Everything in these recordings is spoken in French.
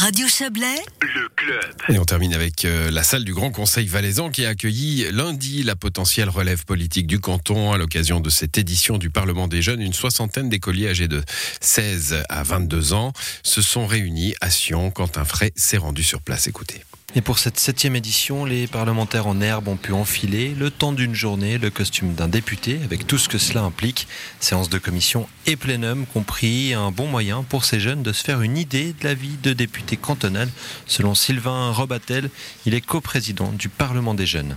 Radio Chablais, le club. Et on termine avec euh, la salle du Grand Conseil valaisan qui a accueilli lundi la potentielle relève politique du canton à l'occasion de cette édition du Parlement des jeunes. Une soixantaine d'écoliers âgés de 16 à 22 ans se sont réunis à Sion. Quentin Fray s'est rendu sur place. Écoutez. Et pour cette septième édition, les parlementaires en herbe ont pu enfiler, le temps d'une journée, le costume d'un député, avec tout ce que cela implique. Séance de commission et plénum compris, un bon moyen pour ces jeunes de se faire une idée de la vie de député cantonal. Selon Sylvain Robatel, il est coprésident du Parlement des jeunes.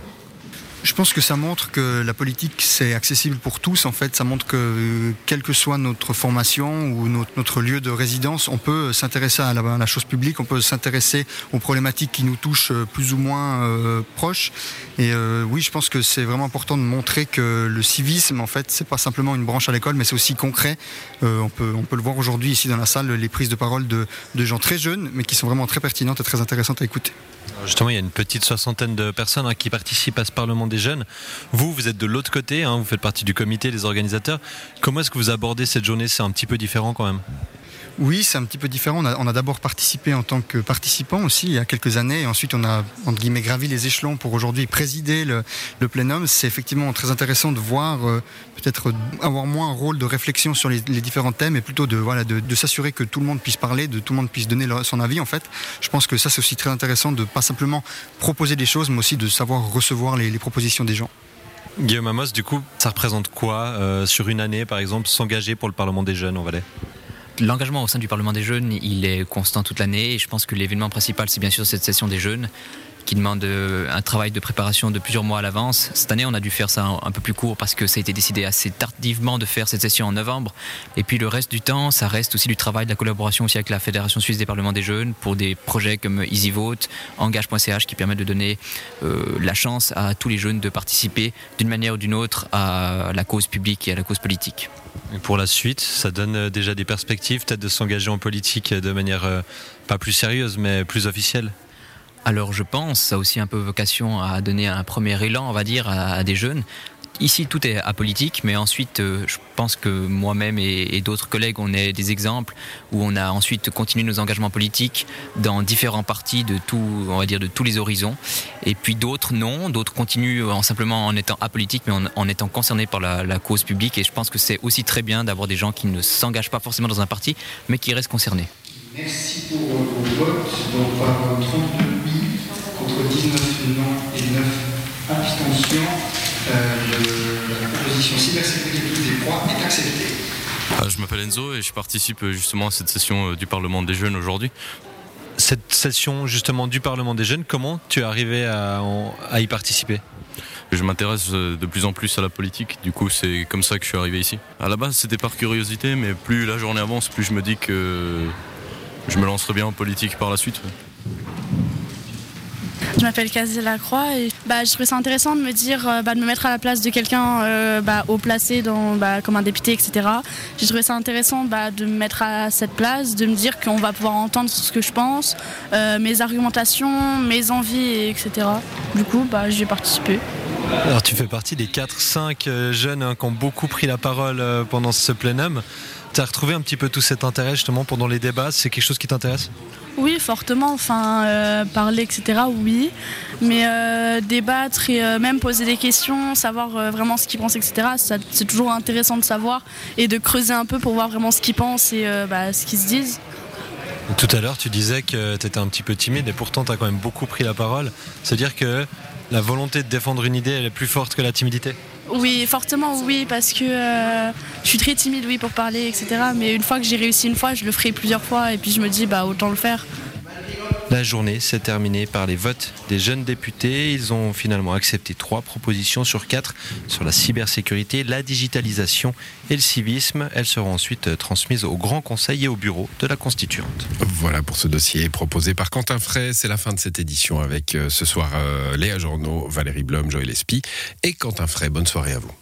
Je pense que ça montre que la politique c'est accessible pour tous. En fait, ça montre que quelle que soit notre formation ou notre, lieu de résidence, on peut s'intéresser à, la, chose publique, on peut s'intéresser aux problématiques qui nous touchent plus ou moins euh, proches. Et euh, oui, je pense que c'est vraiment important de montrer que le civisme, en fait, c'est pas simplement une branche à l'école, mais c'est aussi concret. Euh, on peut on peut le voir aujourd'hui ici dans la salle, les prises de parole de, de gens très jeunes, mais qui sont vraiment très pertinentes et très intéressantes à écouter. Justement, il y a une petite soixantaine de personnes hein, qui participent à ce Parlement jeunes. Vous, vous êtes de l'autre côté, hein, vous faites partie du comité des organisateurs. Comment est-ce que vous abordez cette journée? C'est un petit peu différent quand même oui, c'est un petit peu différent. On a, d'abord participé en tant que participant aussi il y a quelques années. Et ensuite, on a entre guillemets gravi les échelons pour aujourd'hui présider le, plénum. C'est effectivement très intéressant de voir euh, peut-être avoir moins un rôle de réflexion sur les, différents thèmes et plutôt de, s'assurer que tout le monde puisse parler, de tout le monde puisse donner son avis. En fait, je pense que ça, c'est aussi très intéressant de pas simplement proposer des choses, mais aussi de savoir recevoir les, propositions des gens. Guillaume Amos, du coup, ça représente quoi euh, sur une année, par exemple, s'engager pour le Parlement des jeunes en Valais? L'engagement au sein du Parlement des jeunes, il est constant toute l'année et je pense que l'événement principal, c'est bien sûr cette session des jeunes qui demande euh, un travail de préparation de plusieurs mois à l'avance. Cette année, on a dû faire ça un peu plus court parce que ça a été décidé assez tardivement de faire cette session en novembre. Et puis le reste du temps, ça reste aussi du travail, de la collaboration aussi avec la Fédération suisse des parlements des jeunes pour des projets comme EasyVote, Engage.ch qui permettent de donner euh, la chance à tous les jeunes de participer d'une manière ou d'une autre à la cause publique et à la cause politique. Et pour la suite, ça donne euh, déjà des perspectives peut-être de s'engager en politique de manière pas plus sérieuse mais plus officielle alors je pense, ça a aussi un peu vocation à donner un premier élan, on va dire, à, des jeunes. Ici, tout est apolitique, mais ensuite, euh, je pense que moi-même et, d'autres collègues, on est des exemples où on a ensuite continué nos engagements politiques dans différents partis de tout, on va dire, de tous les horizons. Et puis d'autres, non, d'autres continuent en simplement en étant apolitiques, mais en, étant concernés par la, cause publique. Et je pense que c'est aussi très bien d'avoir des gens qui ne s'engagent pas forcément dans un parti, mais qui restent concernés. Merci pour vos votes. Donc par 32 oui contre 19 non et 9 abstentions, euh, la proposition cybersécurité les trois est acceptée. Ah, je m'appelle Enzo et je participe euh, justement à cette session euh, du Parlement des jeunes aujourd'hui. Cette session justement du Parlement des jeunes, comment tu es arrivé à, à y participer? Je m'intéresse de plus en plus à la politique, du coup c'est comme ça que je suis arrivé ici. À la base c'était par curiosité, mais plus la journée avance, plus je me dis que je me lancerai bien en politique par la suite. Je m'appelle Casie Lacroix et bah, je trouvais ça intéressant de me dire, euh, bah, de me mettre à la place de quelqu'un euh, bah, haut placé bah, comme un député, etc. J'ai trouvé ça intéressant de me mettre à cette place, de me dire qu'on va pouvoir entendre ce que je pense, euh, mes argumentations, mes envies, etc. Du coup, bah, j'ai participé. Alors tu fais partie des 4-5 jeunes hein, qui ont beaucoup pris la parole pendant ce plénum. Tu as retrouvé un petit peu tout cet intérêt justement pendant les débats? C'est quelque chose qui t'intéresse? Oui, fortement. Enfin, euh, parler, etc., oui. Mais euh, débattre et euh, même poser des questions, savoir vraiment ce qu'ils pensent, etc., c'est toujours intéressant de savoir et de creuser un peu pour voir vraiment ce qu'ils pensent et bah, ce qu'ils se disent. Tout à l'heure, tu disais que tu étais un petit peu timide et pourtant tu as quand même beaucoup pris la parole. C'est-à-dire que la volonté de défendre une idée, elle est plus forte que la timidité oui, fortement oui, parce que euh, je suis très timide, oui, pour parler, etc. Mais une fois que j'ai réussi une fois, je le ferai plusieurs fois, et puis je me dis, bah autant le faire. La journée s'est terminée par les votes des jeunes députés. Ils ont finalement accepté trois propositions sur quatre sur la cybersécurité, la digitalisation et le civisme. Elles seront ensuite transmises au Grand Conseil et au bureau de la Constituante. Voilà pour ce dossier proposé par Quentin Fray. C'est la fin de cette édition avec euh, ce soir euh, Léa Journaux, Valérie Blom, Joël Espy et Quentin Fray. Bonne soirée à vous.